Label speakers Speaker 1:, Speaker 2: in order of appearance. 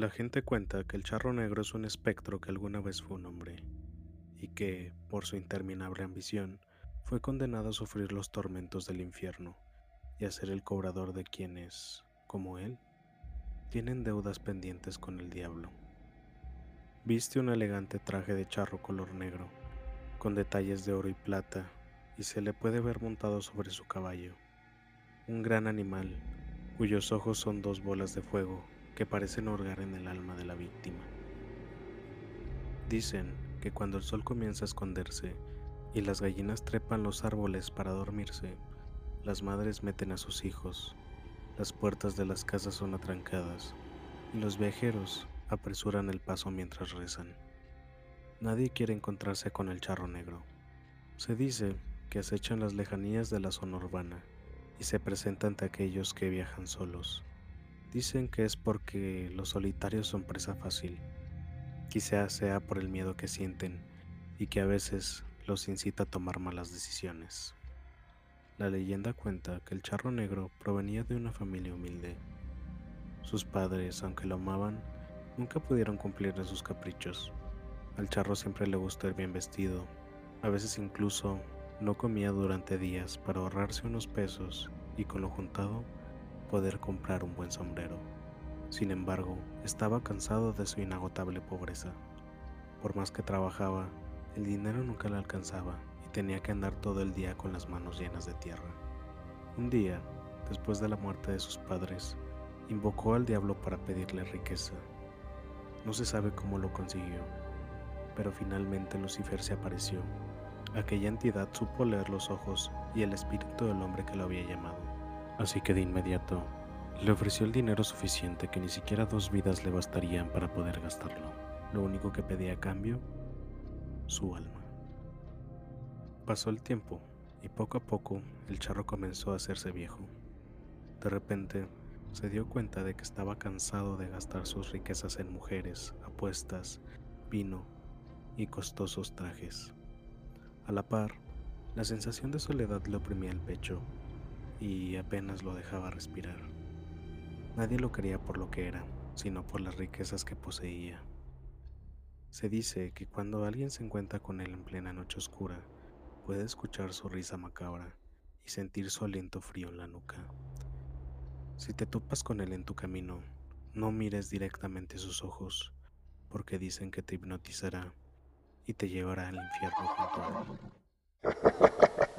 Speaker 1: La gente cuenta que el charro negro es un espectro que alguna vez fue un hombre, y que, por su interminable ambición, fue condenado a sufrir los tormentos del infierno y a ser el cobrador de quienes, como él, tienen deudas pendientes con el diablo. Viste un elegante traje de charro color negro, con detalles de oro y plata, y se le puede ver montado sobre su caballo, un gran animal cuyos ojos son dos bolas de fuego que parecen hurgar en el alma de la víctima. Dicen que cuando el sol comienza a esconderse y las gallinas trepan los árboles para dormirse, las madres meten a sus hijos, las puertas de las casas son atrancadas y los viajeros apresuran el paso mientras rezan. Nadie quiere encontrarse con el charro negro. Se dice que acechan las lejanías de la zona urbana y se presenta ante aquellos que viajan solos Dicen que es porque los solitarios son presa fácil. Quizá sea por el miedo que sienten y que a veces los incita a tomar malas decisiones. La leyenda cuenta que el charro negro provenía de una familia humilde. Sus padres, aunque lo amaban, nunca pudieron cumplirle sus caprichos. Al charro siempre le gustó ir bien vestido, a veces incluso no comía durante días para ahorrarse unos pesos y con lo juntado poder comprar un buen sombrero. Sin embargo, estaba cansado de su inagotable pobreza. Por más que trabajaba, el dinero nunca le alcanzaba tenía que andar todo el día con las manos llenas de tierra. Un día, después de la muerte de sus padres, invocó al diablo para pedirle riqueza. No se sabe cómo lo consiguió, pero finalmente Lucifer se apareció. Aquella entidad supo leer los ojos y el espíritu del hombre que lo había llamado así que de inmediato le ofreció el dinero suficiente que ni siquiera dos vidas le bastarían para poder gastarlo. Lo único que pedía a cambio, su alma. Pasó el tiempo y poco a poco el charro comenzó a hacerse viejo. De repente se dio cuenta de que estaba cansado de gastar sus riquezas en mujeres, apuestas, vino y costosos trajes. A la par, la sensación de soledad le oprimía el pecho y apenas lo dejaba respirar. Nadie lo quería por lo que era, sino por las riquezas que poseía. Se dice que cuando alguien se encuentra con él en plena noche oscura, puede escuchar su risa macabra y sentir su aliento frío en la nuca. Si te topas con él en tu camino, no mires directamente sus ojos, porque dicen que te hipnotizará y te llevará al infierno junto a él.